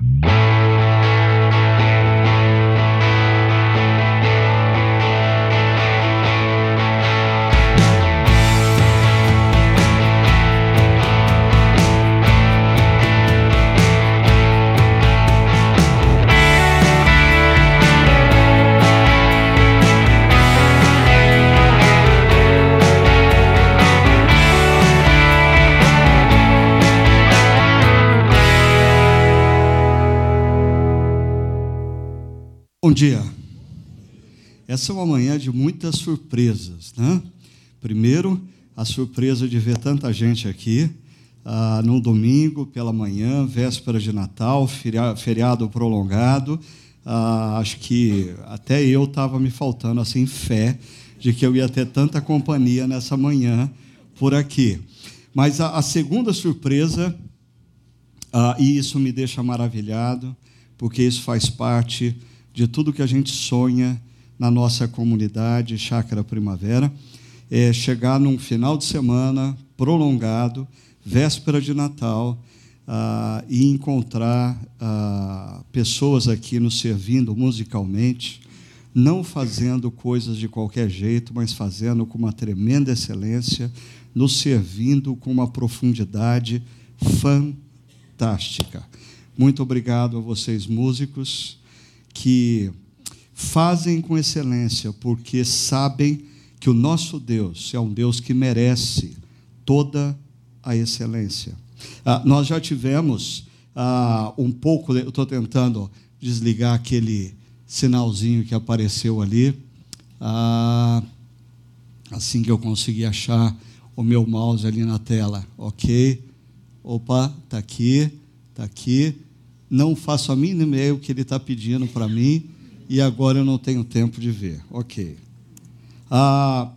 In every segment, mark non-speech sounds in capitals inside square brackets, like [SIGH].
Bom Essa é uma manhã de muitas surpresas, né? Primeiro, a surpresa de ver tanta gente aqui ah, num domingo pela manhã, véspera de Natal, feriado prolongado. Ah, acho que até eu estava me faltando assim fé de que eu ia ter tanta companhia nessa manhã por aqui. Mas a, a segunda surpresa, ah, e isso me deixa maravilhado, porque isso faz parte de tudo que a gente sonha na nossa comunidade Chácara Primavera, é chegar num final de semana prolongado, véspera de Natal, ah, e encontrar ah, pessoas aqui nos servindo musicalmente, não fazendo coisas de qualquer jeito, mas fazendo com uma tremenda excelência, nos servindo com uma profundidade fantástica. Muito obrigado a vocês, músicos que fazem com excelência, porque sabem que o nosso Deus é um Deus que merece toda a excelência. Ah, nós já tivemos ah, um pouco, eu estou tentando desligar aquele sinalzinho que apareceu ali. Ah, assim que eu conseguir achar o meu mouse ali na tela, ok? Opa, está aqui, está aqui não faço a mínima ideia o que ele está pedindo para mim e agora eu não tenho tempo de ver. Ok. Ah,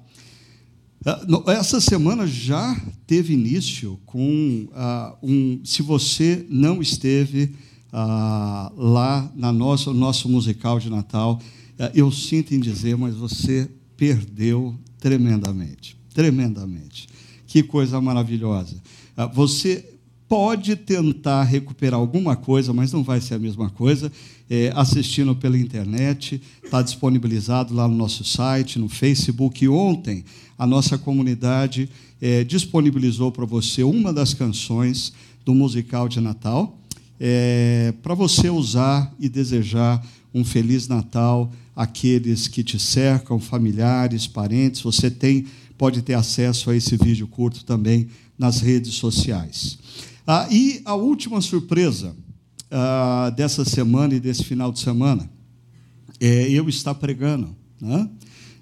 ah essa semana já teve início com ah, um. Se você não esteve ah, lá na nossa, no nosso musical de Natal, ah, eu sinto em dizer, mas você perdeu tremendamente. Tremendamente. Que coisa maravilhosa. Ah, você pode tentar recuperar alguma coisa, mas não vai ser a mesma coisa. É, assistindo pela internet, está disponibilizado lá no nosso site, no Facebook. Ontem, a nossa comunidade é, disponibilizou para você uma das canções do musical de Natal, é, para você usar e desejar um Feliz Natal àqueles que te cercam, familiares, parentes. Você tem, pode ter acesso a esse vídeo curto também nas redes sociais. Ah, e a última surpresa ah, dessa semana e desse final de semana é eu estar pregando. Né?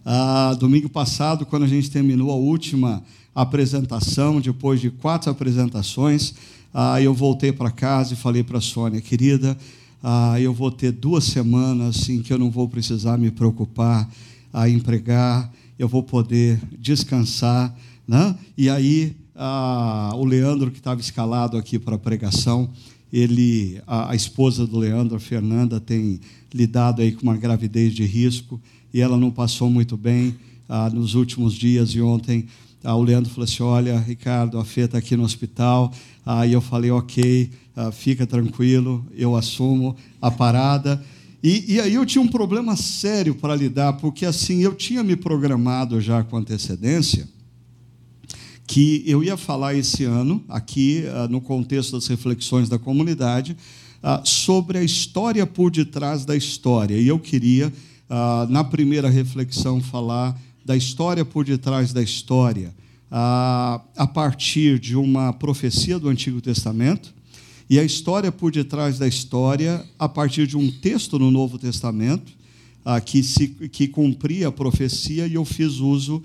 Ah, domingo passado, quando a gente terminou a última apresentação, depois de quatro apresentações, ah, eu voltei para casa e falei para a Sônia, querida, ah, eu vou ter duas semanas em que eu não vou precisar me preocupar a empregar, eu vou poder descansar. Né? E aí ah, o Leandro, que estava escalado aqui para a pregação, ele, a, a, esposa do Leandro, a Fernanda, tem lidado aí com uma gravidez de risco e ela não passou muito bem ah, nos últimos dias e ontem ah, o Leandro falou assim, olha, Ricardo, a Fê está aqui no hospital. Aí eu falei, ok, ah, fica tranquilo, eu assumo a parada. E, e aí eu tinha um problema sério para lidar, porque assim, eu tinha me programado já com antecedência, que eu ia falar esse ano, aqui ah, no contexto das reflexões da comunidade, ah, sobre a história por detrás da história. E eu queria, ah, na primeira reflexão, falar da história por detrás da história, a partir de uma profecia do Antigo Testamento, e a história por detrás da história, a partir de um texto no Novo Testamento, que, se, que cumpria a profecia, e eu fiz uso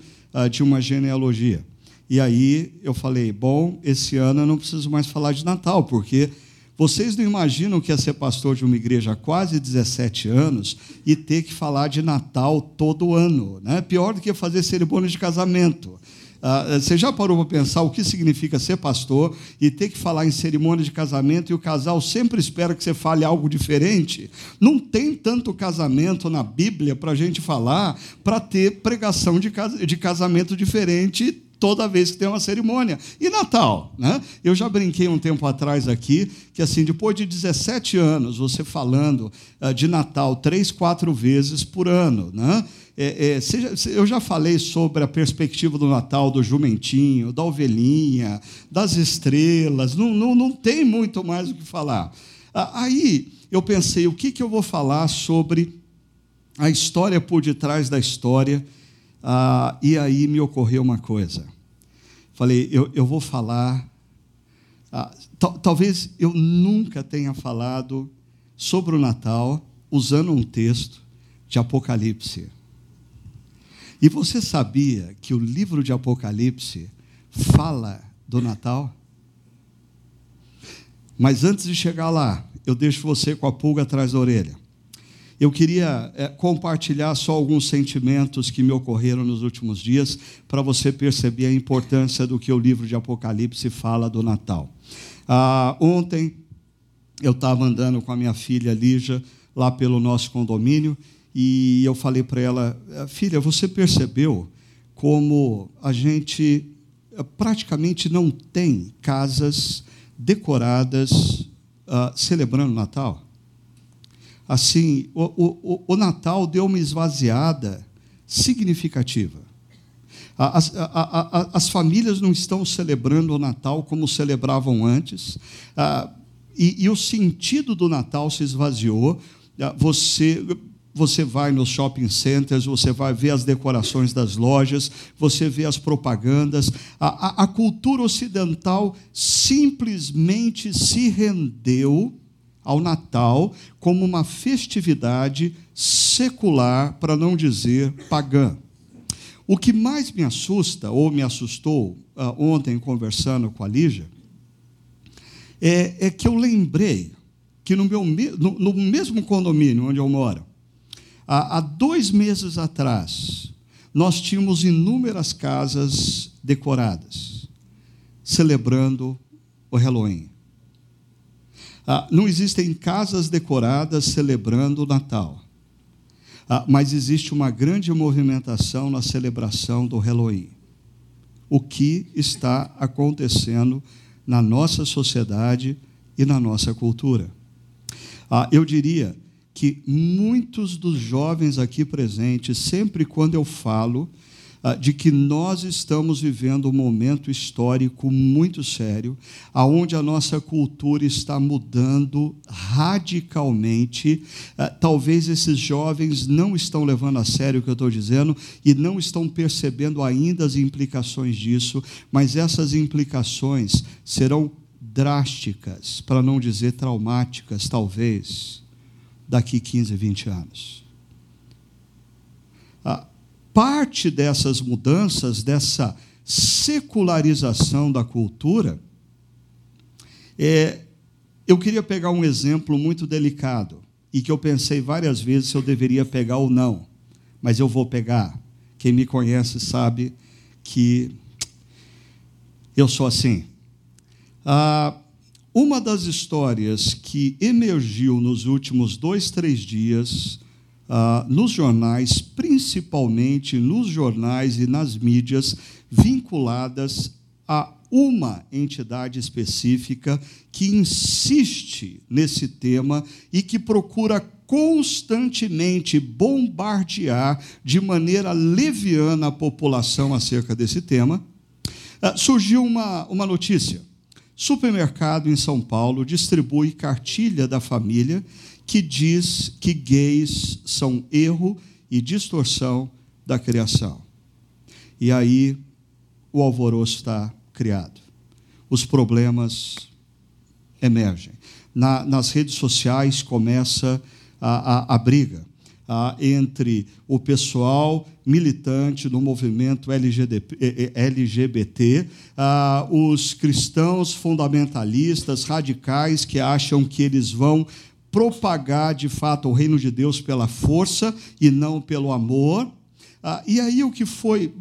de uma genealogia. E aí eu falei: bom, esse ano eu não preciso mais falar de Natal, porque vocês não imaginam que é ser pastor de uma igreja há quase 17 anos e ter que falar de Natal todo ano. Né? Pior do que fazer cerimônia de casamento. Uh, você já parou para pensar o que significa ser pastor e ter que falar em cerimônia de casamento e o casal sempre espera que você fale algo diferente? Não tem tanto casamento na Bíblia para a gente falar para ter pregação de, de casamento diferente toda vez que tem uma cerimônia. E Natal, né? Eu já brinquei um tempo atrás aqui que assim, depois de 17 anos, você falando uh, de Natal três, quatro vezes por ano, né? É, é, eu já falei sobre a perspectiva do Natal, do jumentinho, da ovelhinha, das estrelas, não, não, não tem muito mais o que falar. Ah, aí eu pensei, o que, que eu vou falar sobre a história por detrás da história? Ah, e aí me ocorreu uma coisa. Falei, eu, eu vou falar. Ah, talvez eu nunca tenha falado sobre o Natal usando um texto de Apocalipse. E você sabia que o livro de Apocalipse fala do Natal? Mas antes de chegar lá, eu deixo você com a pulga atrás da orelha eu queria é, compartilhar só alguns sentimentos que me ocorreram nos últimos dias, para você perceber a importância do que o livro de Apocalipse fala do Natal. Ah, ontem, eu estava andando com a minha filha Lígia, lá pelo nosso condomínio, e eu falei para ela: eh, Filha, você percebeu como a gente eh, praticamente não tem casas decoradas uh, celebrando o Natal? Assim, o, o, o Natal deu uma esvaziada significativa. As, a, a, as, famílias não estão celebrando o Natal como celebravam antes, ah, e, e, o sentido do Natal se esvaziou. Ah, você, você vai nos shopping centers, você vai ver as decorações das lojas, você vê as propagandas. A, a cultura ocidental simplesmente se rendeu ao Natal como uma festividade secular, para não dizer pagã. O que mais me assusta, ou me assustou uh, ontem conversando com a Lígia, é, é, que eu lembrei que no, meu, no, no mesmo condomínio onde eu moro, há, há dois meses atrás, nós tínhamos inúmeras casas decoradas, celebrando o Halloween. Ah, não existem casas decoradas celebrando o Natal, ah, mas existe uma grande movimentação na celebração do Halloween. O que está acontecendo na nossa sociedade e na nossa cultura? Ah, eu diria que muitos dos jovens aqui presentes, sempre quando eu falo de que nós estamos vivendo um momento histórico muito sério, aonde a nossa cultura está mudando radicalmente. Ah, talvez esses jovens não estão levando a sério o que eu estou dizendo e não estão percebendo ainda as implicações disso, mas essas implicações serão drásticas, para não dizer traumáticas, talvez, daqui 15, 20 anos. Ah, parte dessas mudanças, dessa secularização da cultura, é, eu queria pegar um exemplo muito delicado e que eu pensei várias vezes se eu deveria pegar ou não, mas eu vou pegar. Quem me conhece sabe que eu sou assim. Ah, uma das histórias que emergiu nos últimos dois, três dias ah, nos jornais, principalmente nos jornais e nas mídias vinculadas a uma entidade específica que insiste nesse tema e que procura constantemente bombardear de maneira leviana a população acerca desse tema, ah, surgiu uma, uma notícia. Supermercado em São Paulo distribui cartilha da família que diz que gays são erro e distorção da criação. E aí o alvoroço está criado. Os problemas emergem. Na, nas redes sociais começa a, a, a briga a, entre o pessoal militante do movimento LGBT, LGBT os cristãos fundamentalistas, radicais, que acham que eles vão propagar de fato o reino de Deus pela força e não pelo amor. Ah, e aí o que foi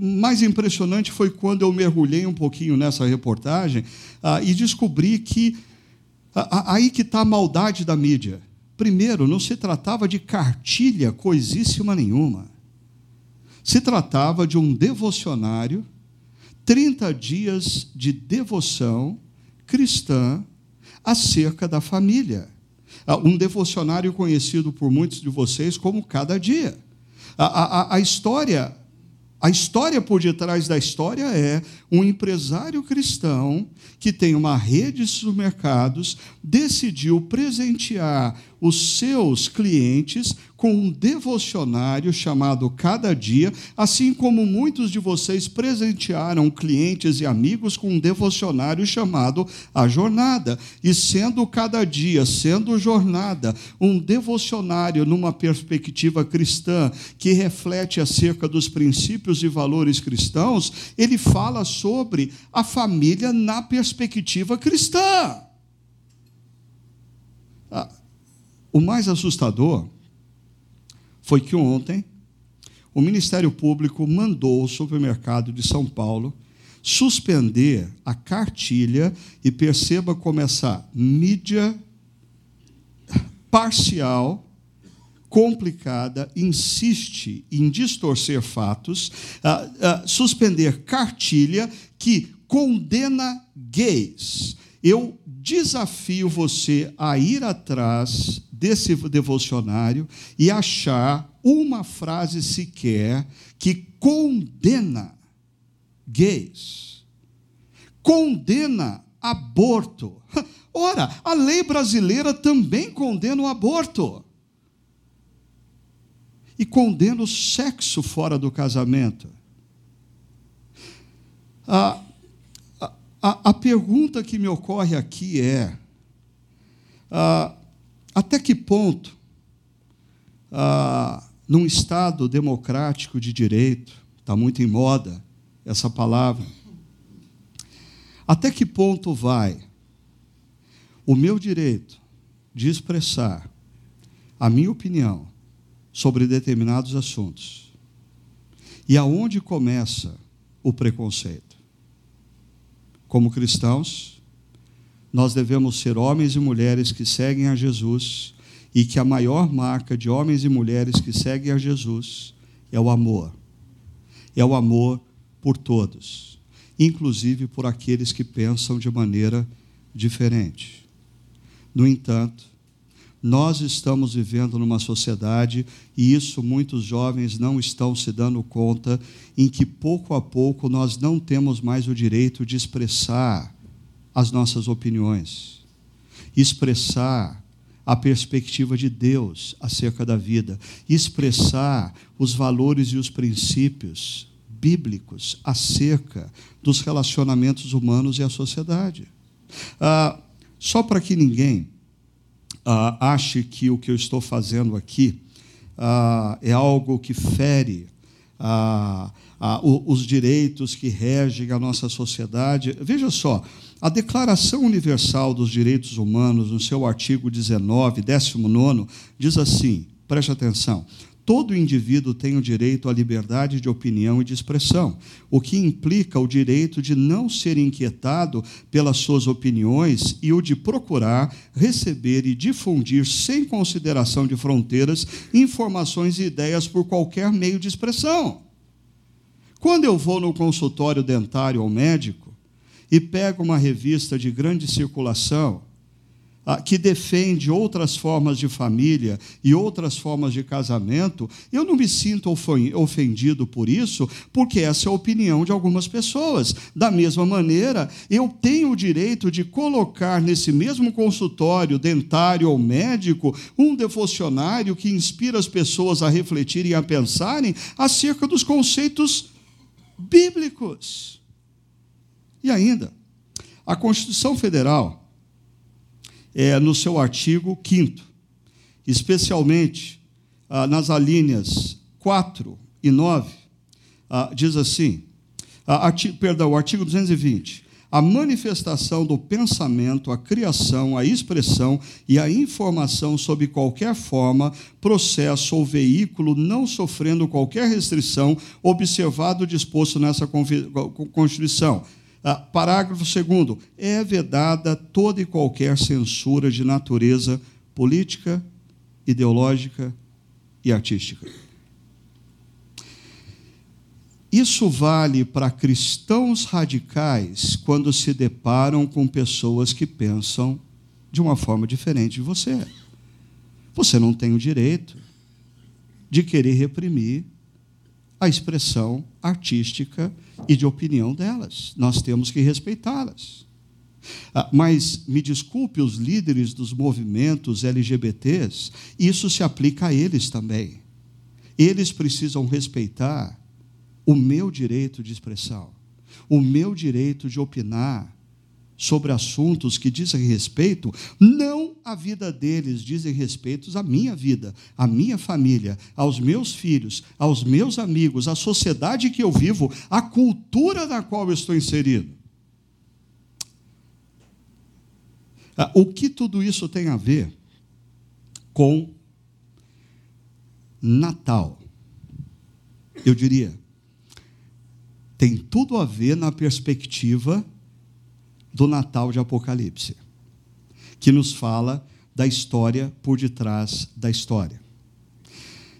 mais impressionante foi quando eu mergulhei um pouquinho nessa reportagem ah, e descobri que ah, aí que está a maldade da mídia. Primeiro, não se tratava de cartilha coisíssima nenhuma. Se tratava de um devocionário 30 dias de devoção cristã acerca da família. Ah, um devocionário conhecido por muitos de vocês como Cada Dia. A, a, a história a história por detrás da história é um empresário cristão que tem uma rede de supermercados decidiu presentear os seus clientes com um devocionário chamado Cada Dia, assim como muitos de vocês presentearam clientes e amigos com um devocionário chamado A Jornada. E sendo cada dia, sendo jornada, um devocionário numa perspectiva cristã que reflete acerca dos princípios e valores cristãos, ele fala sobre a família na perspectiva cristã. Ah, o mais assustador foi que ontem o Ministério Público mandou o supermercado de São Paulo suspender a cartilha e perceba como essa mídia parcial, complicada, insiste em distorcer fatos, uh, uh, suspender cartilha que condena gays. Eu desafio você a ir atrás desse devocionário e achar uma frase sequer que condena gays, condena aborto. [LAUGHS] Ora, a lei brasileira também condena o aborto. E condena o sexo fora do casamento. A, a, a pergunta que me ocorre aqui é: a, até que ponto, ah, num Estado democrático de direito, está muito em moda essa palavra, até que ponto vai o meu direito de expressar a minha opinião sobre determinados assuntos e aonde começa o preconceito? Como cristãos, nós devemos ser homens e mulheres que seguem a Jesus e que a maior marca de homens e mulheres que seguem a Jesus é o amor. É o amor por todos, inclusive por aqueles que pensam de maneira diferente. No entanto, nós estamos vivendo numa sociedade, e isso muitos jovens não estão se dando conta, em que pouco a pouco nós não temos mais o direito de expressar as nossas opiniões, expressar a perspectiva de Deus acerca da vida, expressar os valores e os princípios bíblicos acerca dos relacionamentos humanos e a sociedade. Ah, só para que ninguém ah, ache que o que eu estou fazendo aqui ah, é algo que fere ah, ah, os direitos que regem a nossa sociedade. Veja só, a Declaração Universal dos Direitos Humanos, no seu artigo 19, 19, diz assim: preste atenção. Todo indivíduo tem o direito à liberdade de opinião e de expressão, o que implica o direito de não ser inquietado pelas suas opiniões e o de procurar, receber e difundir, sem consideração de fronteiras, informações e ideias por qualquer meio de expressão. Quando eu vou no consultório dentário ou médico, e pega uma revista de grande circulação ah, que defende outras formas de família e outras formas de casamento, eu não me sinto ofendido por isso, porque essa é a opinião de algumas pessoas. Da mesma maneira, eu tenho o direito de colocar nesse mesmo consultório dentário ou médico um devocionário que inspira as pessoas a refletirem e a pensarem acerca dos conceitos bíblicos. E ainda, a Constituição Federal, é, no seu artigo 5, especialmente ah, nas alíneas 4 e 9, ah, diz assim: ah, artigo, perdão, o artigo 220. A manifestação do pensamento, a criação, a expressão e a informação sob qualquer forma, processo ou veículo, não sofrendo qualquer restrição, observado o disposto nessa Constituição ah, parágrafo 2. É vedada toda e qualquer censura de natureza política, ideológica e artística. Isso vale para cristãos radicais quando se deparam com pessoas que pensam de uma forma diferente de você. Você não tem o direito de querer reprimir a expressão artística e de opinião delas. Nós temos que respeitá-las. Ah, mas me desculpe os líderes dos movimentos LGBTs, isso se aplica a eles também. Eles precisam respeitar o meu direito de expressão, o meu direito de opinar sobre assuntos que dizem respeito, não à vida deles, dizem respeito à minha vida, à minha família, aos meus filhos, aos meus amigos, à sociedade que eu vivo, à cultura na qual eu estou inserido. Ah, o que tudo isso tem a ver com Natal? Eu diria, tem tudo a ver na perspectiva do Natal de Apocalipse, que nos fala da história por detrás da história.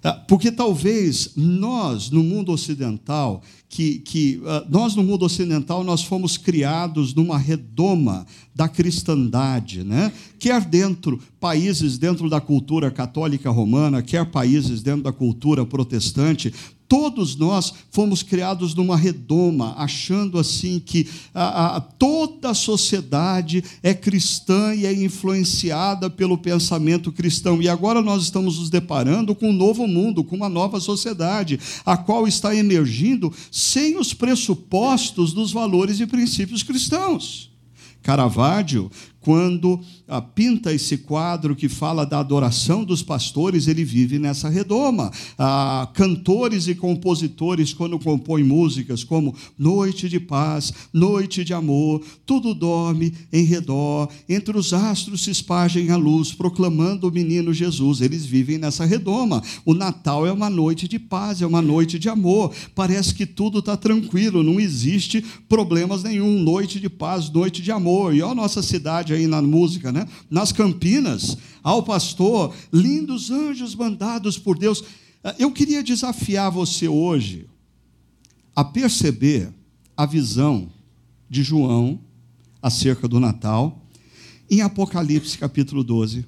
Ah, porque talvez nós, no mundo ocidental, que, que uh, nós no mundo ocidental nós fomos criados numa redoma da cristandade, né? quer dentro países dentro da cultura católica romana, quer países dentro da cultura protestante, Todos nós fomos criados numa redoma, achando assim que a, a, toda a sociedade é cristã e é influenciada pelo pensamento cristão. E agora nós estamos nos deparando com um novo mundo, com uma nova sociedade, a qual está emergindo sem os pressupostos dos valores e princípios cristãos. Caravaggio quando ah, pinta esse quadro que fala da adoração dos pastores, ele vive nessa redoma. Ah, cantores e compositores, quando compõem músicas como Noite de Paz, Noite de Amor, tudo dorme em redor, entre os astros se espagem a luz, proclamando o menino Jesus. Eles vivem nessa redoma. O Natal é uma noite de paz, é uma noite de amor. Parece que tudo está tranquilo, não existe problemas nenhum. Noite de paz, noite de amor. E a nossa cidade aí na música, né? Nas Campinas, ao pastor, lindos anjos mandados por Deus. Ah, eu queria desafiar você hoje a perceber a visão de João acerca do Natal em Apocalipse capítulo 12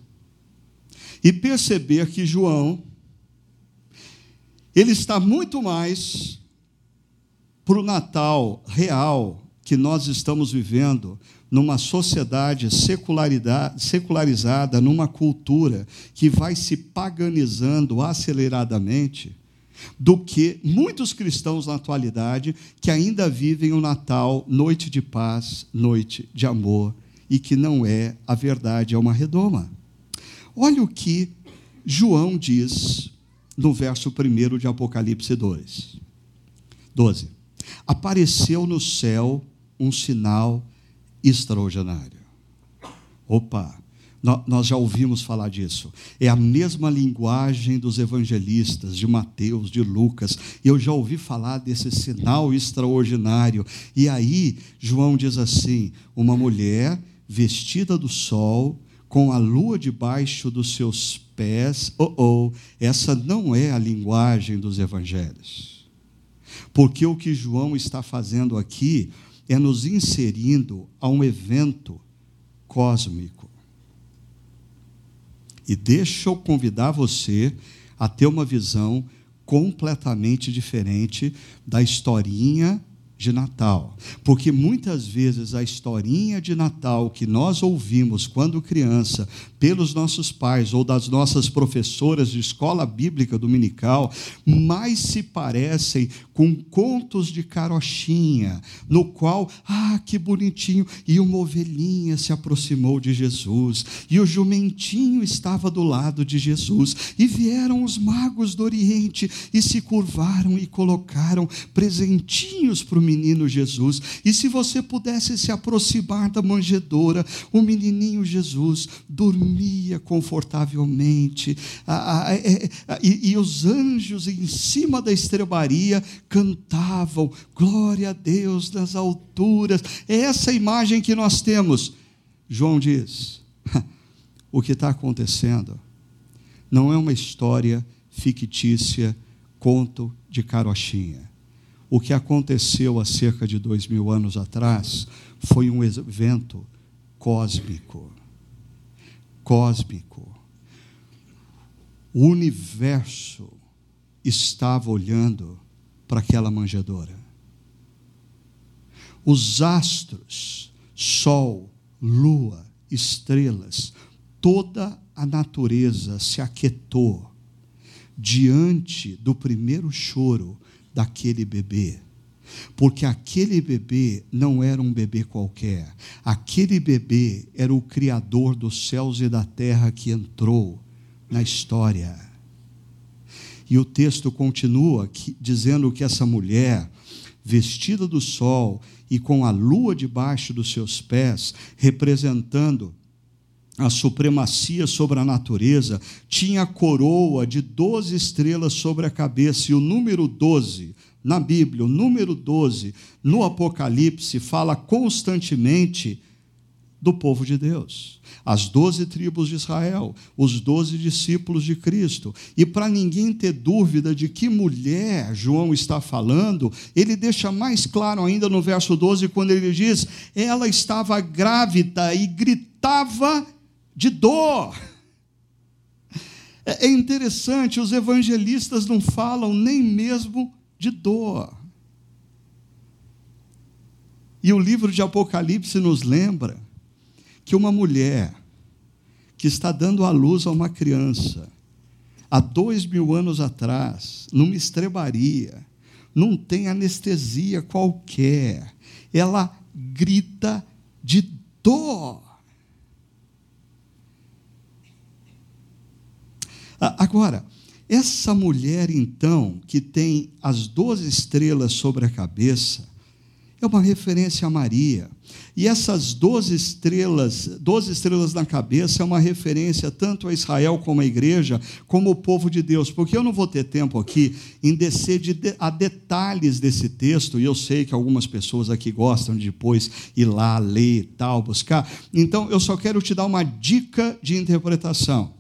e perceber que João ele está muito mais para o Natal real que nós estamos vivendo numa sociedade secularizada, numa cultura que vai se paganizando aceleradamente, do que muitos cristãos na atualidade que ainda vivem o Natal noite de paz, noite de amor, e que não é a verdade, é uma redoma. Olha o que João diz no verso 1 de Apocalipse 2. 12. Apareceu no céu um sinal extraordinário. Opa, nós já ouvimos falar disso. É a mesma linguagem dos evangelistas, de Mateus, de Lucas. Eu já ouvi falar desse sinal extraordinário. E aí, João diz assim: uma mulher vestida do sol, com a lua debaixo dos seus pés. Oh, oh, essa não é a linguagem dos evangelhos. Porque o que João está fazendo aqui é nos inserindo a um evento cósmico. E deixa eu convidar você a ter uma visão completamente diferente da historinha de Natal. Porque muitas vezes a historinha de Natal que nós ouvimos quando criança, pelos nossos pais ou das nossas professoras de escola bíblica dominical, mais se parecem com contos de carochinha, no qual, ah, que bonitinho, e uma ovelhinha se aproximou de Jesus, e o jumentinho estava do lado de Jesus, e vieram os magos do Oriente e se curvaram e colocaram presentinhos para o menino Jesus. E se você pudesse se aproximar da manjedoura, o menininho Jesus dormia confortavelmente, e, os anjos em cima da estrebaria cantavam, glória a Deus nas alturas. É essa imagem que nós temos. João diz: [LAUGHS] o que está acontecendo não é uma história fictícia, conto de carochinha o que aconteceu há cerca de dois mil anos atrás foi um evento cósmico. Cósmico. O universo estava olhando para aquela manjedoura. Os astros, sol, lua, estrelas, toda a natureza se aquietou diante do primeiro choro daquele bebê. Porque aquele bebê não era um bebê qualquer. Aquele bebê era o Criador dos céus e da terra que entrou na história. E o texto continua que, dizendo que essa mulher, vestida do sol e com a lua debaixo dos seus pés, representando a supremacia sobre a natureza, tinha a coroa de doze estrelas sobre a cabeça, e o número doze, na Bíblia, o número doze, no Apocalipse, fala constantemente do povo de Deus. As doze tribos de Israel, os doze discípulos de Cristo. E para ninguém ter dúvida de que mulher João está falando, ele deixa mais claro ainda no verso 12, quando ele diz: ela estava grávida e gritava de dor. É, é interessante, os evangelistas não falam nem mesmo de dor. E o livro de Apocalipse nos lembra que uma mulher que está dando à luz a uma criança, há dois mil anos atrás, numa estrebaria, não tem anestesia qualquer, ela grita de dor. Agora, essa mulher, então, que tem as doze estrelas sobre a cabeça, é uma referência a Maria. E essas doze estrelas, doze estrelas na cabeça, é uma referência tanto a Israel como a igreja, como o povo de Deus. Porque eu não vou ter tempo aqui em descer de, a detalhes desse texto, e eu sei que algumas pessoas aqui gostam de depois ir lá, ler e tal, buscar. Então, eu só quero te dar uma dica de interpretação.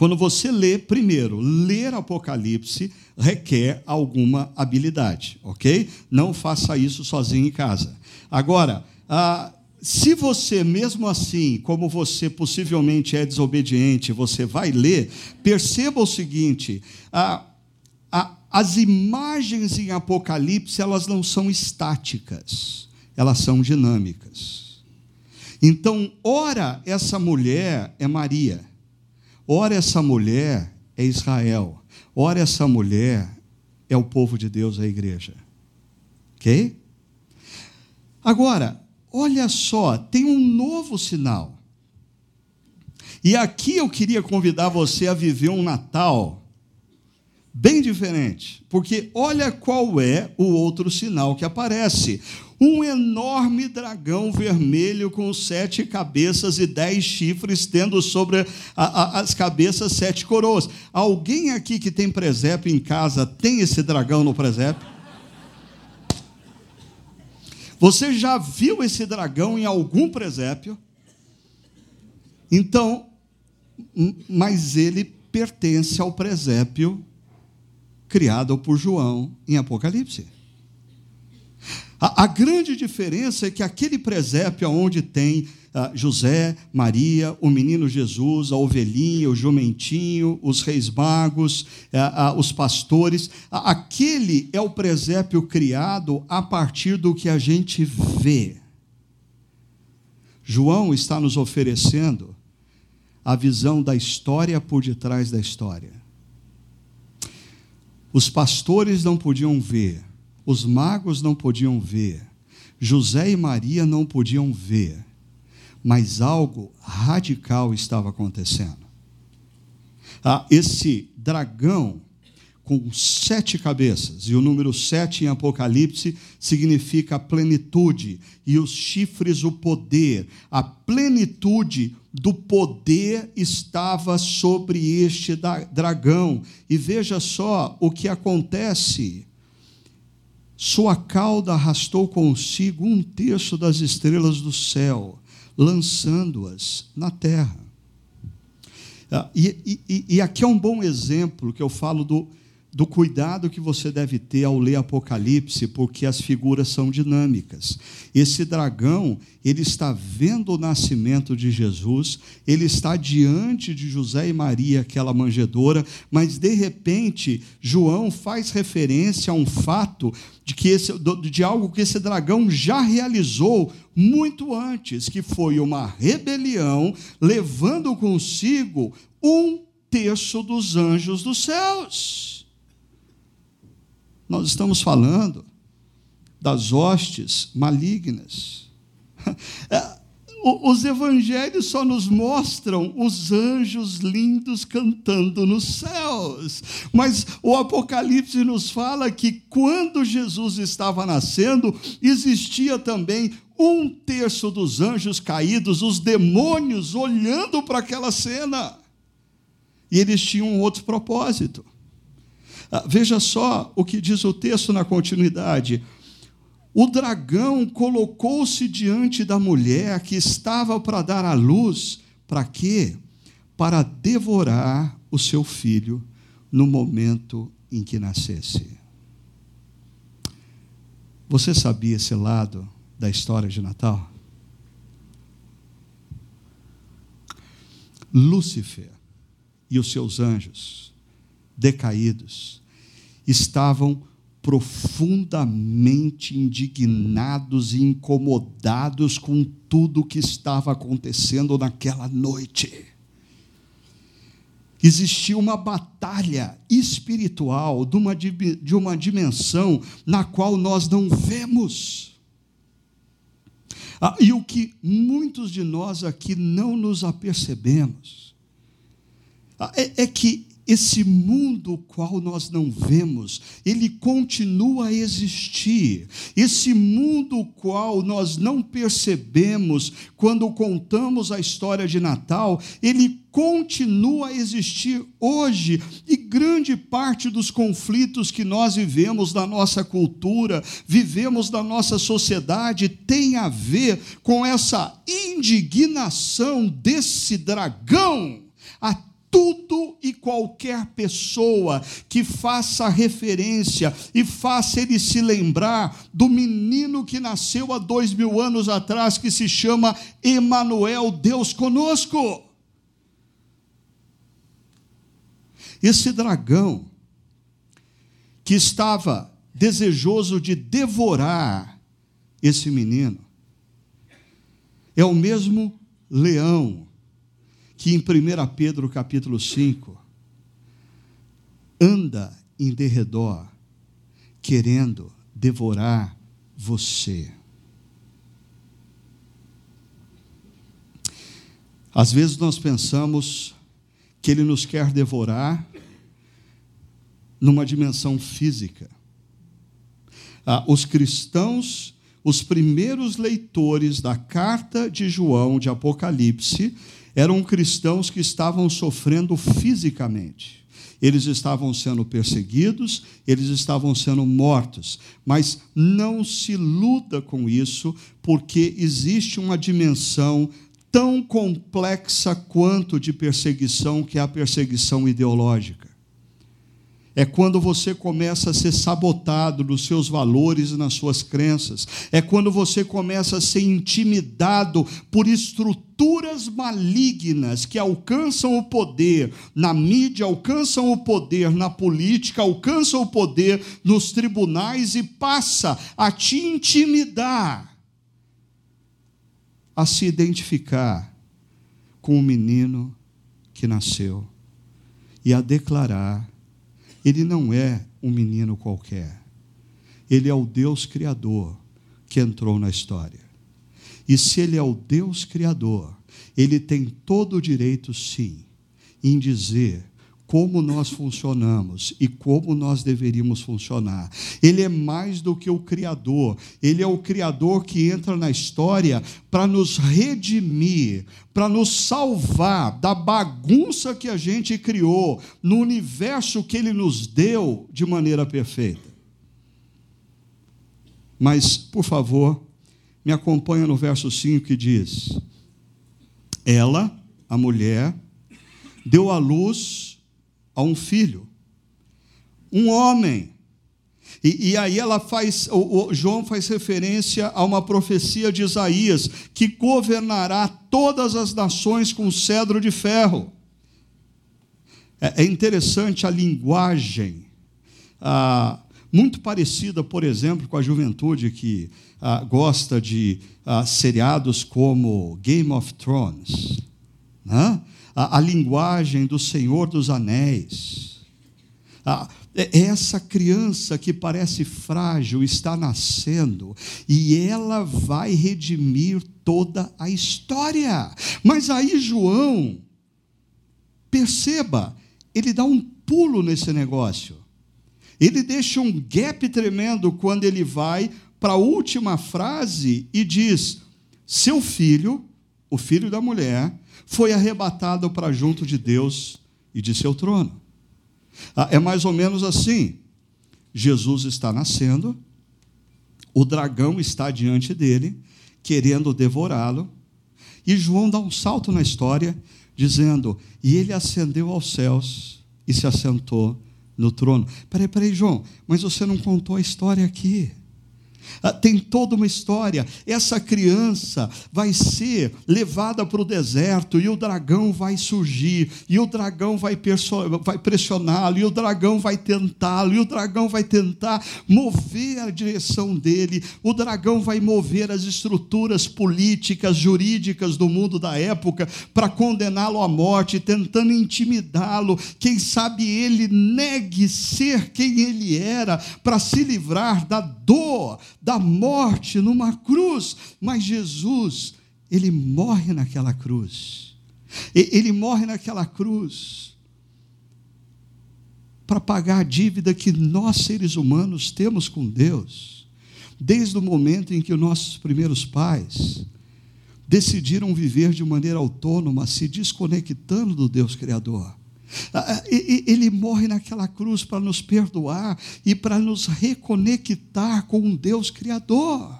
Quando você lê, primeiro, ler Apocalipse requer alguma habilidade, ok? Não faça isso sozinho em casa. Agora, ah, se você, mesmo assim, como você possivelmente é desobediente, você vai ler, perceba o seguinte: ah, as imagens em Apocalipse elas não são estáticas, elas são dinâmicas. Então, ora, essa mulher é Maria. Ora, essa mulher é Israel. Ora, essa mulher é o povo de Deus, a igreja. Ok? Agora, olha só, tem um novo sinal. E aqui eu queria convidar você a viver um Natal bem diferente, porque olha qual é o outro sinal que aparece um enorme dragão vermelho com sete cabeças e dez chifres, tendo sobre a, a, as cabeças sete coroas. Alguém aqui que tem presépio em casa tem esse dragão no presépio? Você já viu esse dragão em algum presépio? Então, mas ele pertence ao presépio criado por João em Apocalipse. A, a grande diferença é que aquele presépio onde tem uh, José, Maria, o menino Jesus, a ovelhinha, o jumentinho, os reis magos, uh, uh, os pastores, aquele é o presépio criado a partir do que a gente vê. João está nos oferecendo a visão da história por detrás da história. Os pastores não podiam ver, os magos não podiam ver, José e Maria não podiam ver, mas algo radical estava acontecendo. Ah, esse dragão com sete cabeças, e o número sete em Apocalipse significa a plenitude, e os chifres, o poder. A plenitude do poder estava sobre este dragão. E veja só o que acontece sua cauda arrastou consigo um terço das estrelas do céu, lançando-as na terra. Ah, e, e, e, aqui é um bom exemplo que eu falo do, do cuidado que você deve ter ao ler Apocalipse, porque as figuras são dinâmicas. Esse dragão, ele está vendo o nascimento de Jesus, ele está diante de José e Maria, aquela manjedora, mas de repente João faz referência a um fato de que esse, de algo que esse dragão já realizou muito antes, que foi uma rebelião, levando consigo um terço dos anjos dos céus. Nós estamos falando das hostes malignas. [LAUGHS] É, os evangelhos só nos mostram os anjos lindos cantando nos céus, mas o Apocalipse nos fala que quando Jesus estava nascendo, existia também um terço dos anjos caídos, os demônios olhando para aquela cena, e eles tinham um outro propósito. Ah, veja só o que diz o texto na continuidade. O dragão colocou-se diante da mulher que estava para dar à luz, para quê? Para devorar o seu filho no momento em que nascesse. Você sabia esse lado da história de Natal? Lúcifer e os seus anjos decaídos estavam profundamente indignados e incomodados com tudo o que estava acontecendo naquela noite. Existia uma batalha espiritual de uma, de uma dimensão na qual nós não vemos. Ah, e o que muitos de nós aqui não nos apercebemos ah, é, é que esse mundo qual nós não vemos, ele continua a existir. Esse mundo qual nós não percebemos quando contamos a história de Natal, ele continua a existir hoje e grande parte dos conflitos que nós vivemos na nossa cultura, vivemos na nossa sociedade, tem a ver com essa indignação desse dragão. A tudo e qualquer pessoa que faça referência e faça ele se lembrar do menino que nasceu há dois mil anos atrás, que se chama Emanuel, Deus conosco. Esse dragão que estava desejoso de devorar esse menino é o mesmo leão que em 1 Pedro capítulo 5 anda em derredor querendo devorar você. Às vezes nós pensamos que ele nos quer devorar numa dimensão física. Ah, os cristãos, os primeiros leitores da carta de João de Apocalipse, eram cristãos que estavam sofrendo fisicamente. Eles estavam sendo perseguidos, eles estavam sendo mortos. Mas não se luta com isso, porque existe uma dimensão tão complexa quanto de perseguição, que é a perseguição ideológica é quando você começa a ser sabotado nos seus valores e nas suas crenças, é quando você começa a ser intimidado por estruturas malignas que alcançam o poder na mídia, alcançam o poder na política, alcançam o poder nos tribunais e passa a te intimidar, a se identificar com o menino que nasceu e a declarar ele não é um menino qualquer. Ele é o Deus Criador que entrou na história. E se ele é o Deus Criador, ele tem todo o direito, sim, em dizer como nós funcionamos e como nós deveríamos funcionar. Ele é mais do que o Criador, ele é o Criador que entra na história para nos redimir, para nos salvar da bagunça que a gente criou no universo que ele nos deu de maneira perfeita. Mas, por favor, me acompanha no verso 5 que diz: Ela, a mulher, deu à luz a um filho, um homem. E, e, aí ela faz, o, o, João faz referência a uma profecia de Isaías, que governará todas as nações com cedro de ferro. É, é interessante a linguagem, ah, muito parecida, por exemplo, com a juventude que ah, gosta de ah, seriados como Game of Thrones. Né? A, a, linguagem do Senhor dos Anéis. Ah, é, é essa criança que parece frágil está nascendo e ela vai redimir toda a história. Mas aí João, perceba, ele dá um pulo nesse negócio. Ele deixa um gap tremendo quando ele vai para a última frase e diz: Seu filho, o filho da mulher, foi arrebatado para junto de Deus e de seu trono. Ah, é mais ou menos assim: Jesus está nascendo, o dragão está diante dele, querendo devorá-lo, e João dá um salto na história, dizendo: E ele ascendeu aos céus e se assentou no trono. Peraí, peraí, João, mas você não contou a história aqui. Ah, tem toda uma história. Essa criança vai ser levada para o deserto e o dragão vai surgir, e o dragão vai, vai pressioná-lo, e o dragão vai tentá-lo, e o dragão vai tentar mover a direção dele, o dragão vai mover as estruturas políticas, jurídicas do mundo da época para condená-lo à morte, tentando intimidá-lo. Quem sabe ele negue ser quem ele era para se livrar da dor da morte numa cruz, mas Jesus, ele morre naquela cruz. Ele morre naquela cruz para pagar a dívida que nós seres humanos temos com Deus, desde o momento em que os nossos primeiros pais decidiram viver de maneira autônoma, se desconectando do Deus Criador. Ah, ah, ele morre naquela cruz para nos perdoar e para nos reconectar com um Deus Criador.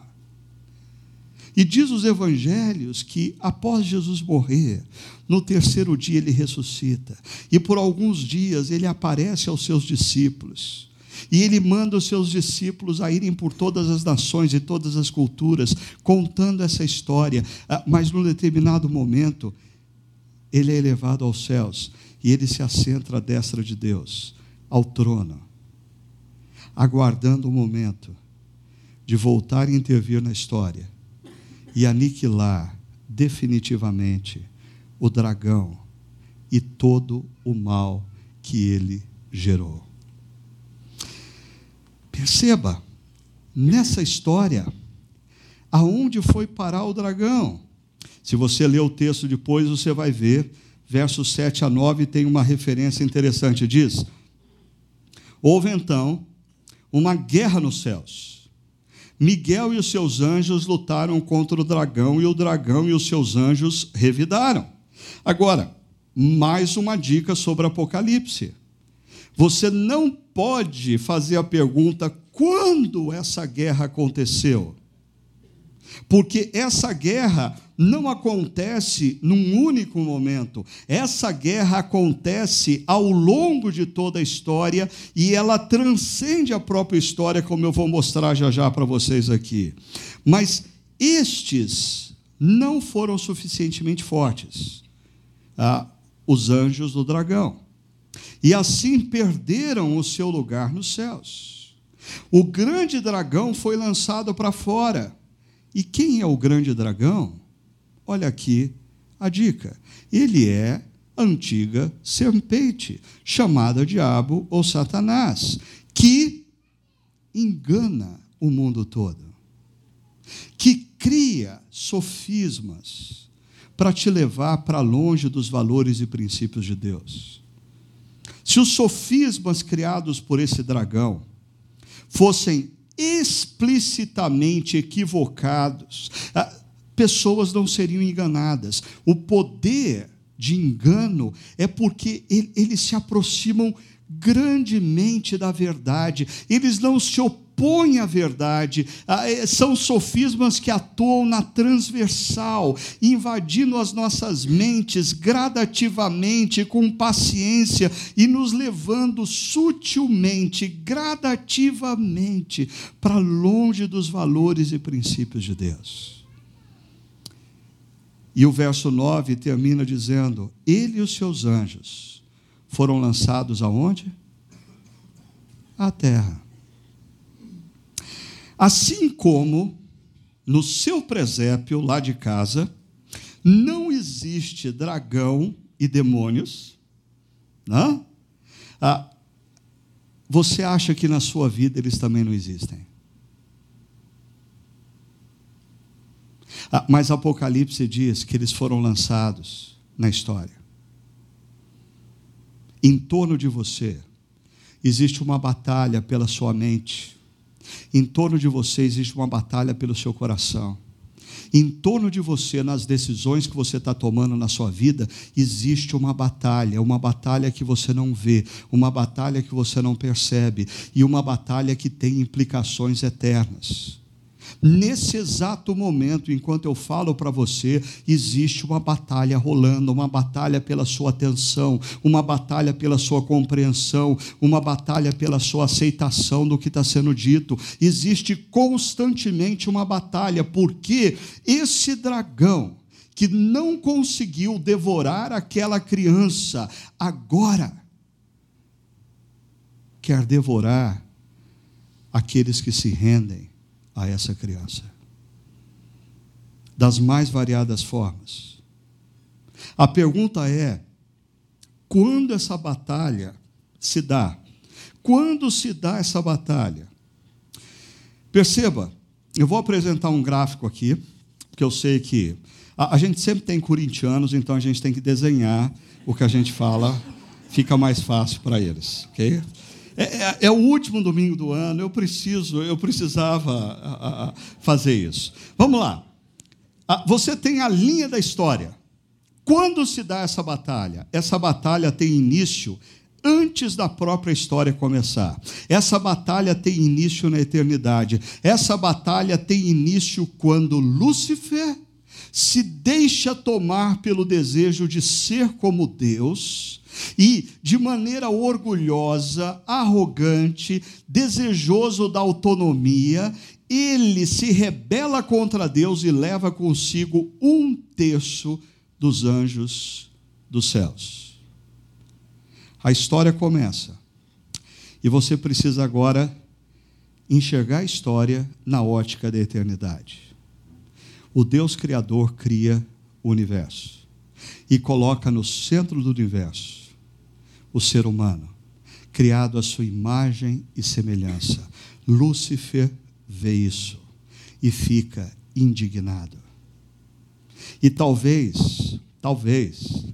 E diz os evangelhos que após Jesus morrer, no terceiro dia ele ressuscita. E por alguns dias ele aparece aos seus discípulos. E ele manda os seus discípulos a irem por todas as nações e todas as culturas, contando essa história. Ah, mas num determinado momento, ele é elevado aos céus e ele se assenta à destra de Deus, ao trono, aguardando o momento de voltar e intervir na história e aniquilar definitivamente o dragão e todo o mal que ele gerou. Perceba, nessa história, aonde foi parar o dragão? Se você ler o texto depois, você vai ver versos 7 a 9, tem uma referência interessante. Diz: Houve então uma guerra nos céus. Miguel e os seus anjos lutaram contra o dragão, e o dragão e os seus anjos revidaram. Agora, mais uma dica sobre Apocalipse. Você não pode fazer a pergunta quando essa guerra aconteceu. Porque essa guerra não acontece num único momento. Essa guerra acontece ao longo de toda a história e ela transcende a própria história, como eu vou mostrar já já para vocês aqui. Mas estes não foram suficientemente fortes. Ah, os anjos do dragão. E assim perderam o seu lugar nos céus. O grande dragão foi lançado para fora. E quem é o grande dragão? Olha aqui a dica. Ele é a antiga serpente, chamada diabo ou Satanás, que engana o mundo todo, que cria sofismas para te levar para longe dos valores e princípios de Deus. Se os sofismas criados por esse dragão fossem explicitamente equivocados, ah, pessoas não seriam enganadas. O poder de engano é porque eles se aproximam grandemente da verdade, eles não se opõem opõem à verdade, ah, é, são sofismas que atuam na transversal, invadindo as nossas mentes gradativamente, com paciência e nos levando sutilmente, gradativamente, para longe dos valores e princípios de Deus. E o verso 9 termina dizendo: Ele e os seus anjos foram lançados aonde? À terra. Assim como no seu presépio lá de casa não existe dragão e demônios, não? Ah, você acha que na sua vida eles também não existem? Ah, mas Apocalipse diz que eles foram lançados na história. Em torno de você existe uma batalha pela sua mente. Em torno de você existe uma batalha pelo seu coração. Em torno de você, nas decisões que você está tomando na sua vida, existe uma batalha, uma batalha que você não vê, uma batalha que você não percebe, e uma batalha que tem implicações eternas. Nesse exato momento, enquanto eu falo para você, existe uma batalha rolando, uma batalha pela sua atenção, uma batalha pela sua compreensão, uma batalha pela sua aceitação do que está sendo dito. Existe constantemente uma batalha, porque esse dragão que não conseguiu devorar aquela criança, agora quer devorar aqueles que se rendem a essa criança. Das mais variadas formas. A pergunta é: quando essa batalha se dá? Quando se dá essa batalha? Perceba, eu vou apresentar um gráfico aqui, porque eu sei que a, a gente sempre tem corintianos, então a gente tem que desenhar o que a gente fala, fica mais fácil para eles, ok? É, é, é, o último domingo do ano, eu preciso, eu precisava a, a, fazer isso. Vamos lá. Você tem a linha da história. Quando se dá essa batalha? Essa batalha tem início antes da própria história começar. Essa batalha tem início na eternidade. Essa batalha tem início quando Lúcifer se deixa tomar pelo desejo de ser como Deus e, de maneira orgulhosa, arrogante, desejoso da autonomia, ele se rebela contra Deus e leva consigo um terço dos anjos dos céus. A história começa. E você precisa agora enxergar a história na ótica da eternidade. O Deus Criador cria o universo e coloca no centro do universo o ser humano, criado à sua imagem e semelhança. Lúcifer vê isso e fica indignado. E talvez, talvez,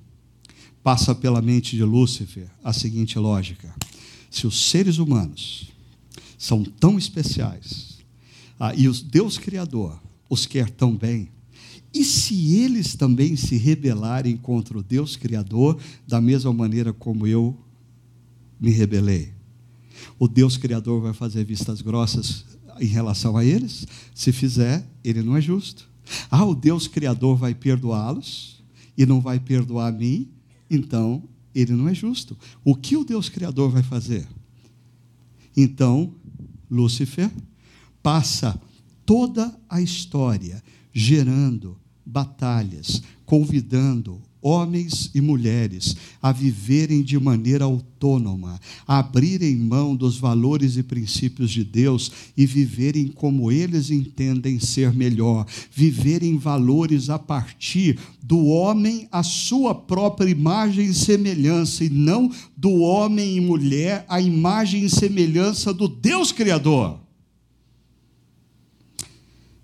passa pela mente de Lúcifer a seguinte lógica: se os seres humanos são tão especiais ah, e o Deus Criador os quer tão bem, e se eles também se rebelarem contra o Deus Criador, da mesma maneira como eu me rebelei? O Deus Criador vai fazer vistas grossas em relação a eles? Se fizer, ele não é justo. Ah, o Deus Criador vai perdoá-los e não vai perdoar a mim? Então, ele não é justo. O que o Deus Criador vai fazer? Então, Lúcifer passa toda a história gerando batalhas, convidando homens e mulheres a viverem de maneira autônoma, a abrirem mão dos valores e princípios de Deus e viverem como eles entendem ser melhor, viverem valores a partir do homem a sua própria imagem e semelhança e não do homem e mulher a imagem e semelhança do Deus criador.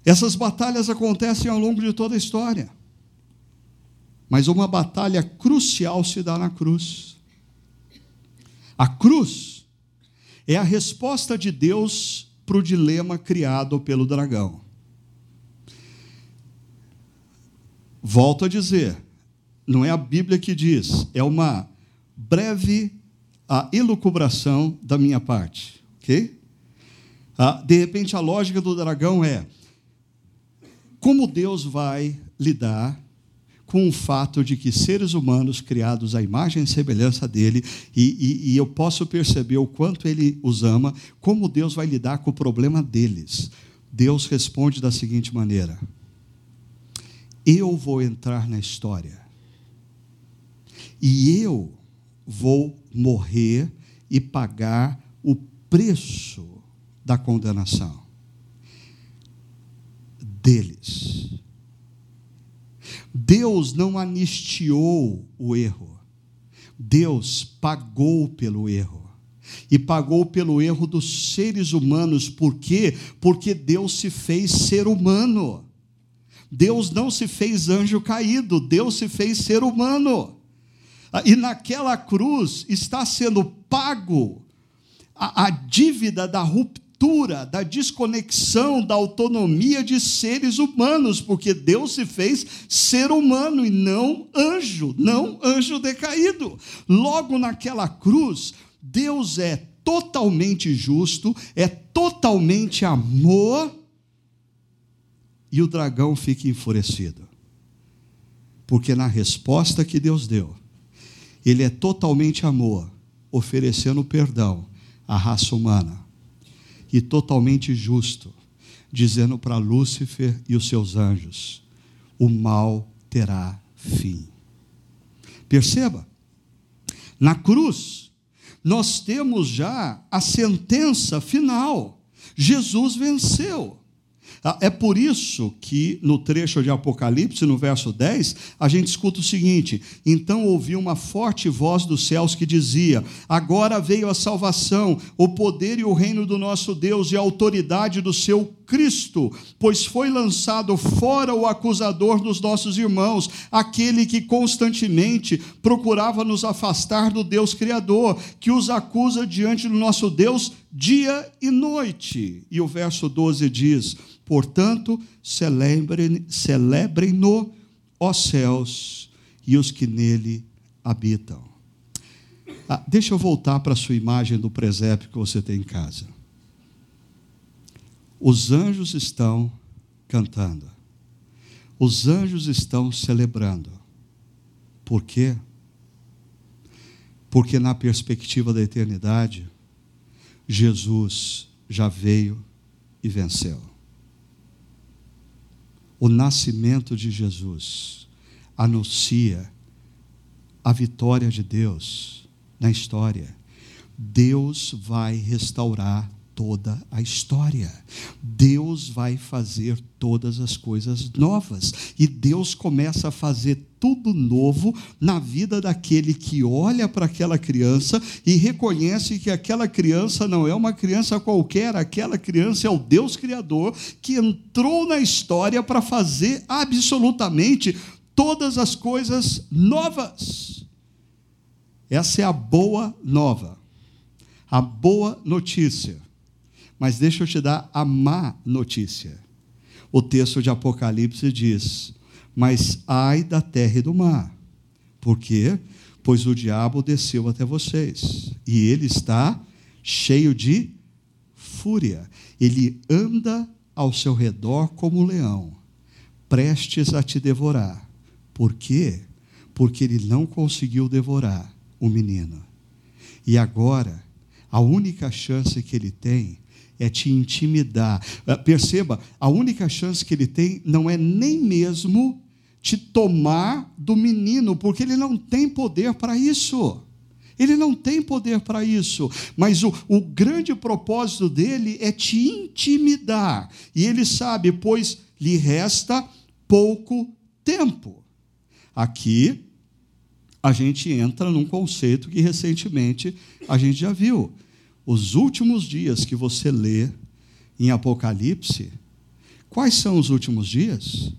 Essas batalhas acontecem ao longo de toda a história. Mas uma batalha crucial se dá na cruz. A cruz é a resposta de Deus para o dilema criado pelo dragão. Volto a dizer, não é a Bíblia que diz, é uma breve a elucubração da minha parte, ok? Ah, de repente, a lógica do dragão é: como Deus vai lidar com o fato de que seres humanos criados à imagem e semelhança dele, e, e, e, eu posso perceber o quanto ele os ama, como Deus vai lidar com o problema deles. Deus responde da seguinte maneira: Eu vou entrar na história, e eu vou morrer e pagar o preço da condenação deles. Deus não anistiou o erro, Deus pagou pelo erro. E pagou pelo erro dos seres humanos, por quê? Porque Deus se fez ser humano. Deus não se fez anjo caído, Deus se fez ser humano. E naquela cruz está sendo pago a, a dívida da ruptura ruptura, da desconexão, da autonomia de seres humanos, porque Deus se fez ser humano e não anjo, não anjo decaído. Logo naquela cruz, Deus é totalmente justo, é totalmente amor, e o dragão fica enfurecido. Porque na resposta que Deus deu, ele é totalmente amor, oferecendo perdão à raça humana e totalmente justo, dizendo para Lúcifer e os seus anjos: o mal terá fim. Perceba, na cruz, nós temos já a sentença final. Jesus venceu. Ah, é por isso que no trecho de Apocalipse, no verso 10, a gente escuta o seguinte: Então ouvi uma forte voz dos céus que dizia: Agora veio a salvação, o poder e o reino do nosso Deus e a autoridade do seu Cristo, pois foi lançado fora o acusador dos nossos irmãos, aquele que constantemente procurava nos afastar do Deus Criador, que os acusa diante do nosso Deus dia e noite. E o verso 12 diz: Portanto, celebrem-no, celebrem ó céus, e os que nele habitam. Ah, deixa eu voltar para a sua imagem do presépio que você tem em casa. Os anjos estão cantando. Os anjos estão celebrando. Por quê? Porque na perspectiva da eternidade, Jesus já veio e venceu. O nascimento de Jesus anuncia a vitória de Deus na história. Deus vai restaurar toda a história. Deus vai fazer todas as coisas novas. E Deus começa a fazer tudo novo na vida daquele que olha para aquela criança e reconhece que aquela criança não é uma criança qualquer, aquela criança é o Deus Criador que entrou na história para fazer absolutamente todas as coisas novas. Essa é a boa nova, a boa notícia mas deixa eu te dar a má notícia. O texto de Apocalipse diz: Mas ai da terra e do mar. Por quê? Pois o diabo desceu até vocês, e ele está cheio de fúria. Ele anda ao seu redor como um leão, prestes a te devorar. Por quê? Porque ele não conseguiu devorar o menino. E agora, a única chance que ele tem é te intimidar. Ah, perceba, a única chance que ele tem não é nem mesmo te tomar do menino, porque ele não tem poder para isso. Ele não tem poder para isso, mas o, o grande propósito dele é te intimidar. E ele sabe, pois lhe resta pouco tempo. Aqui, a gente entra num conceito que recentemente a gente já viu os últimos dias que você lê em Apocalipse, quais são os últimos dias?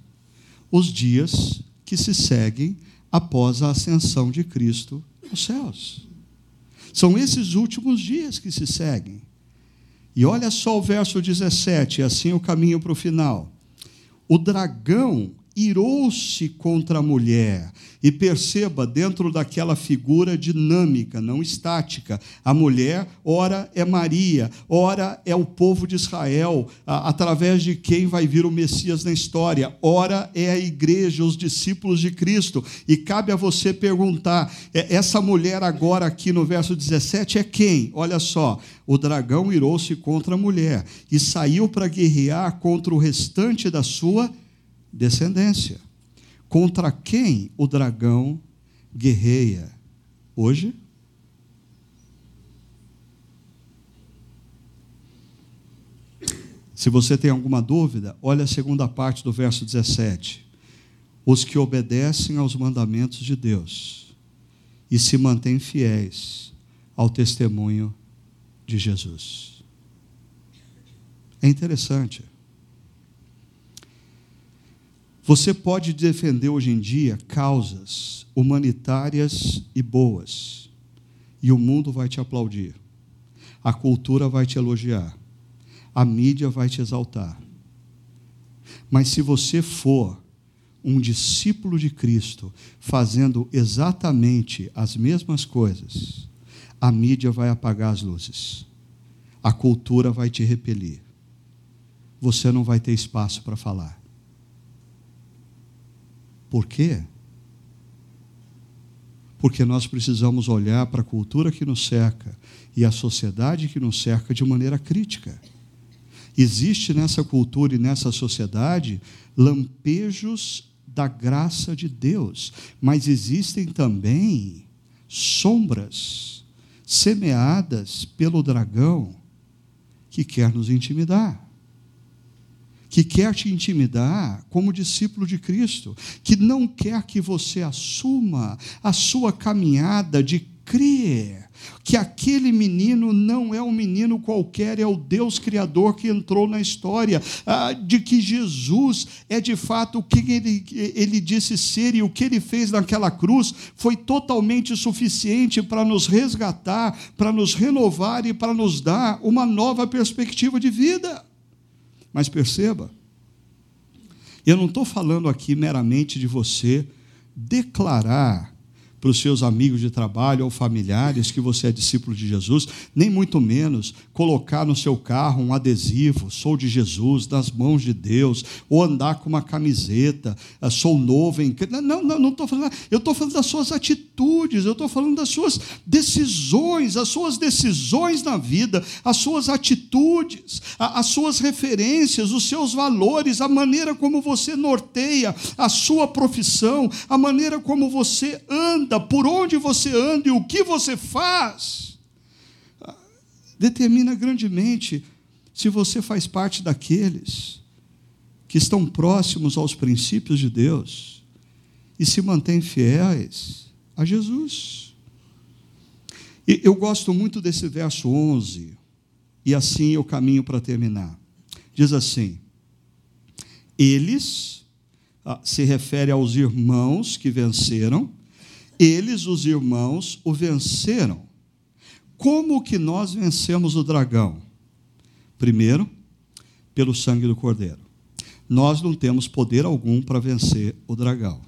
Os dias que se seguem após a ascensão de Cristo aos céus. São esses últimos dias que se seguem. E olha só o verso 17, assim o caminho para o final. O dragão irou-se contra a mulher. E perceba, dentro daquela figura dinâmica, não estática, a mulher, ora é Maria, ora é o povo de Israel, a, através de quem vai vir o Messias na história, ora é a igreja, os discípulos de Cristo. E cabe a você perguntar: é, essa mulher agora aqui no verso 17 é quem? Olha só, o dragão irou-se contra a mulher e saiu para guerrear contra o restante da sua descendência. Contra quem o dragão guerreia hoje? Se você tem alguma dúvida, olha a segunda parte do verso 17. Os que obedecem aos mandamentos de Deus e se mantêm fiéis ao testemunho de Jesus. É interessante. Você pode defender hoje em dia causas humanitárias e boas, e o mundo vai te aplaudir, a cultura vai te elogiar, a mídia vai te exaltar. Mas se você for um discípulo de Cristo, fazendo exatamente as mesmas coisas, a mídia vai apagar as luzes, a cultura vai te repelir, você não vai ter espaço para falar. Por quê? Porque nós precisamos olhar para a cultura que nos cerca e a sociedade que nos cerca de maneira crítica. Existe nessa cultura e nessa sociedade lampejos da graça de Deus, mas existem também sombras semeadas pelo dragão que quer nos intimidar que quer te intimidar como discípulo de Cristo, que não quer que você assuma a sua caminhada de crer que aquele menino não é um menino qualquer, é o Deus Criador que entrou na história, ah, de que Jesus é de fato o que ele, ele disse ser e o que ele fez naquela cruz foi totalmente suficiente para nos resgatar, para nos renovar e para nos dar uma nova perspectiva de vida. Mas perceba, eu não estou falando aqui meramente de você declarar para os seus amigos de trabalho ou familiares que você é discípulo de Jesus, nem muito menos colocar no seu carro um adesivo, sou de Jesus, nas mãos de Deus, ou andar com uma camiseta, ah, sou novo em Não, não, não estou falando, eu estou falando das suas atitudes, eu estou falando das suas decisões, as suas decisões na vida, as suas atitudes, as suas referências, os seus valores, a maneira como você norteia a sua profissão, a maneira como você anda anda, por onde você anda e o que você faz, determina grandemente se você faz parte daqueles que estão próximos aos princípios de Deus e se mantêm fiéis a Jesus. E eu gosto muito desse verso 11, e assim eu caminho para terminar. Diz assim: Eles, ah, se refere aos irmãos que venceram, eles, os irmãos, o venceram. Como que nós vencemos o dragão? Primeiro, pelo sangue do cordeiro. Nós não temos poder algum para vencer o dragão.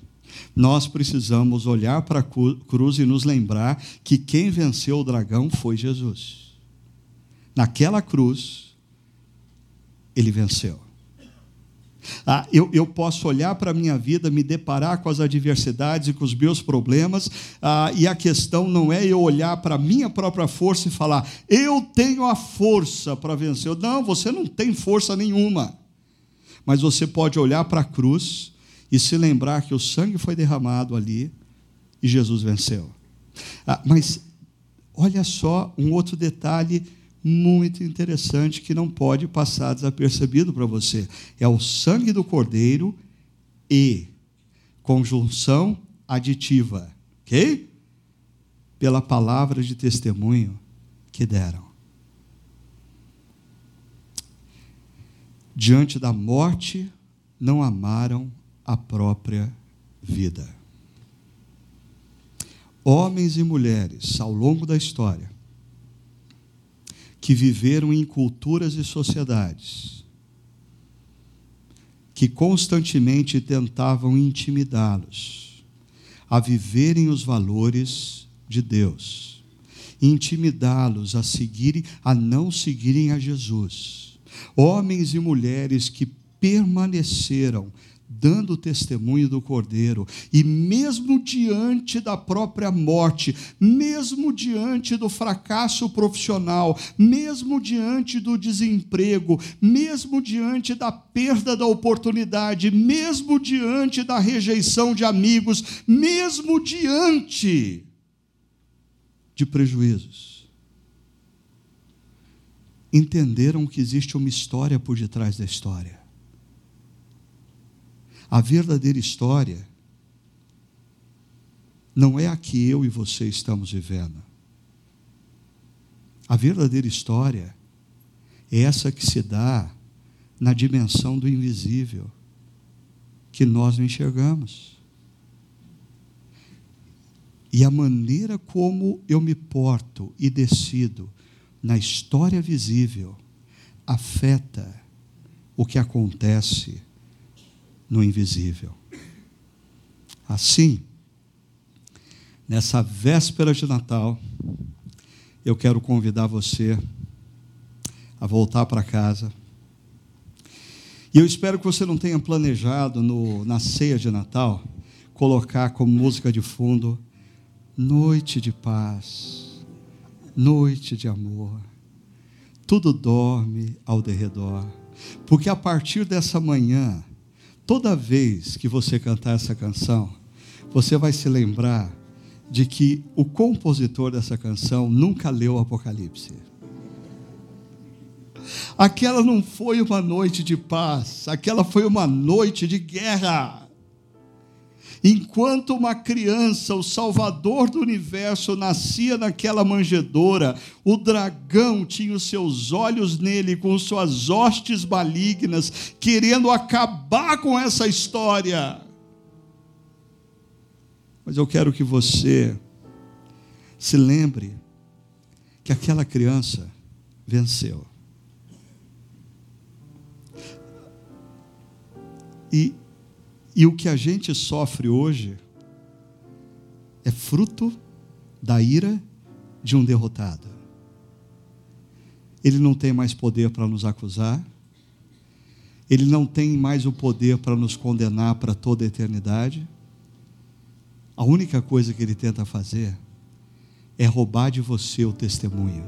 Nós precisamos olhar para a cruz e nos lembrar que quem venceu o dragão foi Jesus. Naquela cruz, ele venceu. Ah, eu, eu posso olhar para a minha vida, me deparar com as adversidades e com os meus problemas, ah, e a questão não é eu olhar para a minha própria força e falar, eu tenho a força para vencer. Não, você não tem força nenhuma. Mas você pode olhar para a cruz e se lembrar que o sangue foi derramado ali e Jesus venceu. Ah, mas olha só um outro detalhe muito interessante que não pode passar desapercebido para você. É o sangue do cordeiro e conjunção aditiva, ok? Pela palavra de testemunho que deram. Diante da morte, não amaram a própria vida. Homens e mulheres, ao longo da história, que viveram em culturas e sociedades que constantemente tentavam intimidá-los a viverem os valores de Deus, intimidá-los a seguirem, a não seguirem a Jesus. Homens e mulheres que permaneceram dando testemunho do Cordeiro, e mesmo diante da própria morte, mesmo diante do fracasso profissional, mesmo diante do desemprego, mesmo diante da perda da oportunidade, mesmo diante da rejeição de amigos, mesmo diante de prejuízos, entenderam que existe uma história por detrás da história a verdadeira história não é a que eu e você estamos vivendo. A verdadeira história é essa que se dá na dimensão do invisível, que nós não enxergamos. E a maneira como eu me porto e decido na história visível afeta o que acontece no invisível. Assim, nessa véspera de Natal, eu quero convidar você a voltar para casa. E eu espero que você não tenha planejado no, na ceia de Natal colocar como música de fundo Noite de paz, noite de amor. Tudo dorme ao derredor. Porque a partir dessa manhã, Toda vez que você cantar essa canção, você vai se lembrar de que o compositor dessa canção nunca leu o Apocalipse. Aquela não foi uma noite de paz, aquela foi uma noite de guerra. Enquanto uma criança, o Salvador do universo, nascia naquela manjedoura, o dragão tinha os seus olhos nele com suas hostes malignas, querendo acabar com essa história. Mas eu quero que você se lembre que aquela criança venceu. E e o que a gente sofre hoje é fruto da ira de um derrotado. Ele não tem mais poder para nos acusar, ele não tem mais o poder para nos condenar para toda a eternidade. A única coisa que ele tenta fazer é roubar de você o testemunho,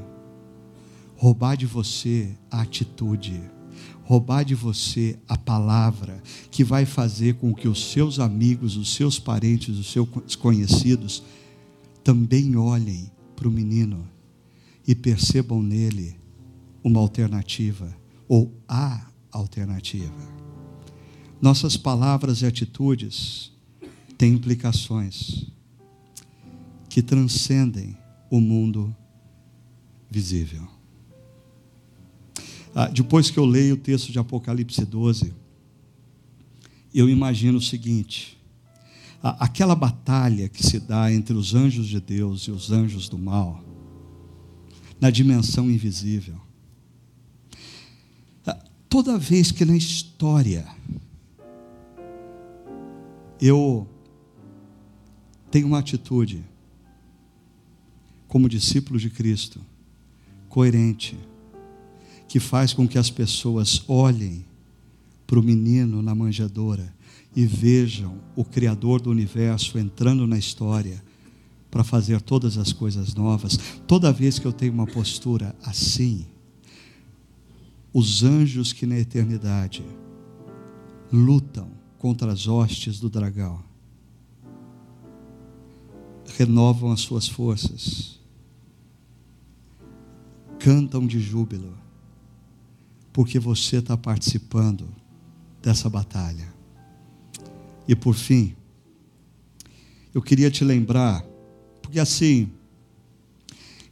roubar de você a atitude roubar de você a palavra que vai fazer com que os seus amigos, os seus parentes, os seus conhecidos também olhem para o menino e percebam nele uma alternativa ou a alternativa. Nossas palavras e atitudes têm implicações que transcendem o mundo visível. Ah, depois que eu leio o texto de Apocalipse 12, eu imagino o seguinte: aquela batalha que se dá entre os anjos de Deus e os anjos do mal, na dimensão invisível. Ah, toda vez que na história eu tenho uma atitude como discípulo de Cristo, coerente, que faz com que as pessoas olhem para o menino na manjedoura e vejam o Criador do universo entrando na história para fazer todas as coisas novas. Toda vez que eu tenho uma postura assim, os anjos que na eternidade lutam contra as hostes do dragão renovam as suas forças, cantam de júbilo porque você está participando dessa batalha. E por fim, eu queria te lembrar, porque assim,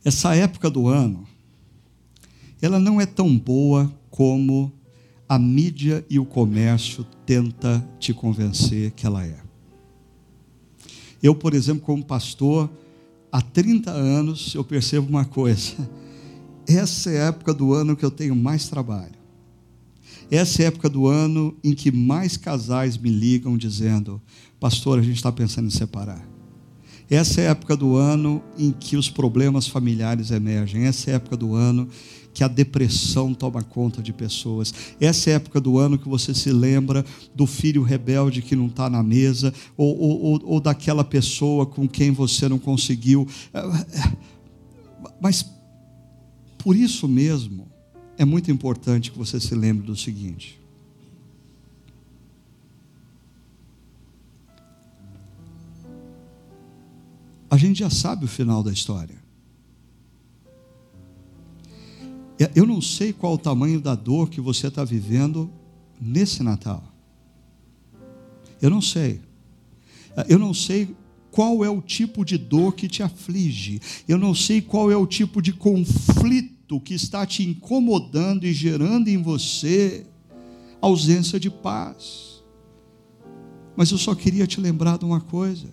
essa época do ano, ela não é tão boa como a mídia e o comércio tenta te convencer que ela é. Eu, por exemplo, como pastor, há 30 anos eu percebo uma coisa. [LAUGHS] Essa é a época do ano que eu tenho mais trabalho. Essa é a época do ano em que mais casais me ligam dizendo: Pastor, a gente está pensando em separar. Essa é a época do ano em que os problemas familiares emergem. Essa é a época do ano que a depressão toma conta de pessoas. Essa é a época do ano que você se lembra do filho rebelde que não está na mesa, ou, ou, ou daquela pessoa com quem você não conseguiu. Mas, por isso mesmo, é muito importante que você se lembre do seguinte. A gente já sabe o final da história. Eu não sei qual o tamanho da dor que você está vivendo nesse Natal. Eu não sei. Eu não sei qual é o tipo de dor que te aflige. Eu não sei qual é o tipo de conflito que está te incomodando e gerando em você ausência de paz. Mas eu só queria te lembrar de uma coisa.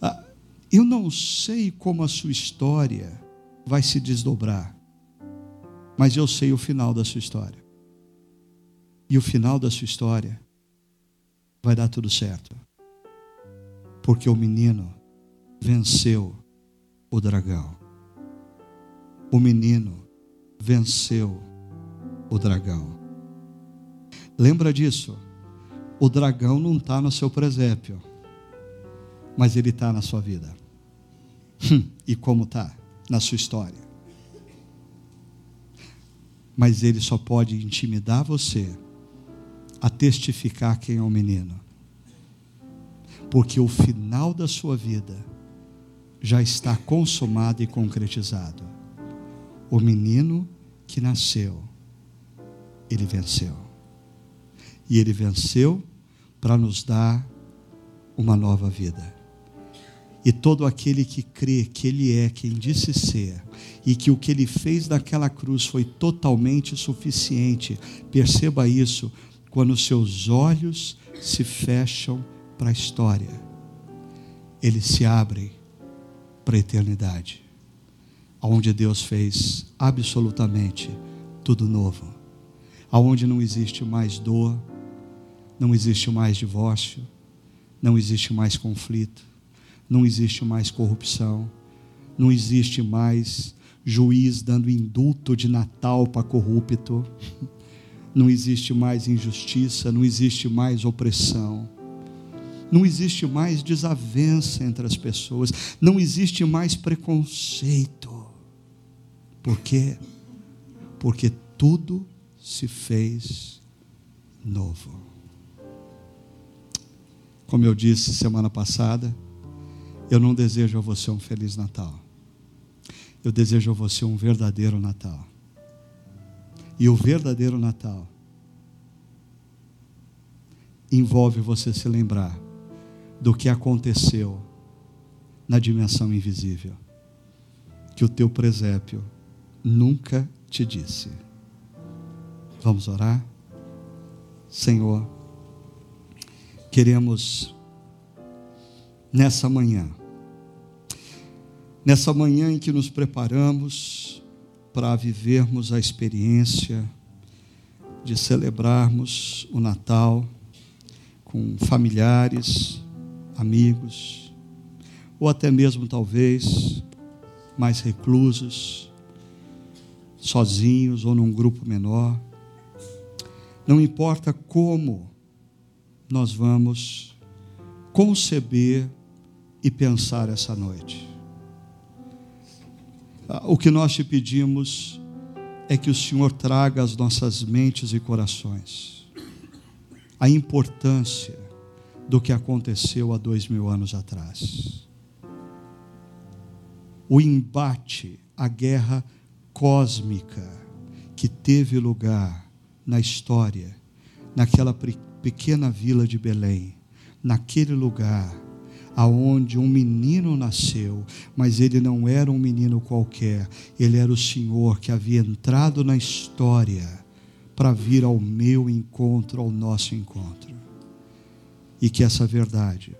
Ah, eu não sei como a sua história vai se desdobrar mas eu sei o final da sua história. E o final da sua história vai dar tudo certo. Porque o menino venceu o dragão. O menino venceu o dragão. Lembra disso? O dragão não está no seu presépio, mas ele está na sua vida. Hum, e como está? Na sua história mas ele só pode intimidar você a testificar quem é o menino. Porque o final da sua vida já está consumado e concretizado. O menino que nasceu, ele venceu. E ele venceu para nos dar uma nova vida. E todo aquele que crê que Ele é quem disse ser, e que o que Ele fez naquela cruz foi totalmente suficiente, perceba isso, quando seus olhos se fecham para a história, eles se abrem para a eternidade, onde Deus fez absolutamente tudo novo, aonde não existe mais dor, não existe mais divórcio, não existe mais conflito não existe mais corrupção, não existe mais juiz dando indulto de Natal para corrupto, não existe mais injustiça, não existe mais opressão, não existe mais desavença entre as pessoas, não existe mais preconceito. Por quê? Porque tudo se fez novo. Como eu disse semana passada, eu não desejo a você um feliz Natal. Eu desejo a você um verdadeiro Natal. E o verdadeiro Natal envolve você se lembrar do que aconteceu na dimensão invisível, que o teu presépio nunca te disse. Vamos orar? Senhor, queremos nessa manhã. Nessa manhã em que nos preparamos para vivermos a experiência de celebrarmos o Natal com familiares, amigos, ou até mesmo talvez mais reclusos, sozinhos ou num grupo menor. Não importa como nós vamos conceber e pensar essa noite. O que nós te pedimos é que o Senhor traga às nossas mentes e corações a importância do que aconteceu há dois mil anos atrás. O embate, a guerra cósmica que teve lugar na história, naquela pequena vila de Belém, naquele lugar aonde um menino nasceu, mas ele não era um menino qualquer, ele era o Senhor que havia entrado na história para vir ao meu encontro, ao nosso encontro. E que essa verdade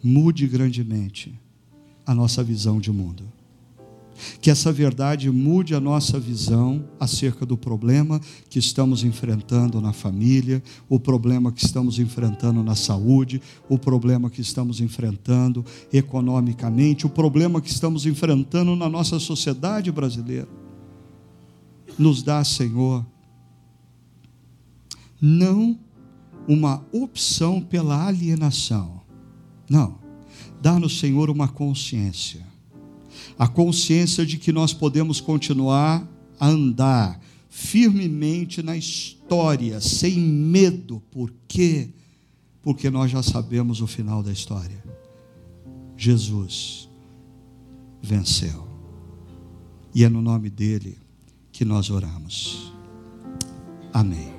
mude grandemente a nossa visão de mundo. Que essa verdade mude a nossa visão acerca do problema que estamos enfrentando na família, o problema que estamos enfrentando na saúde, o problema que estamos enfrentando economicamente, o problema que estamos enfrentando na nossa sociedade brasileira. Nos dá, Senhor, não uma opção pela alienação. Não. Dá-nos, Senhor, uma consciência a consciência de que nós podemos continuar a andar firmemente na história, sem medo. Por quê? Porque nós já sabemos o final da história. Jesus venceu. E é no nome dele que nós oramos. Amém.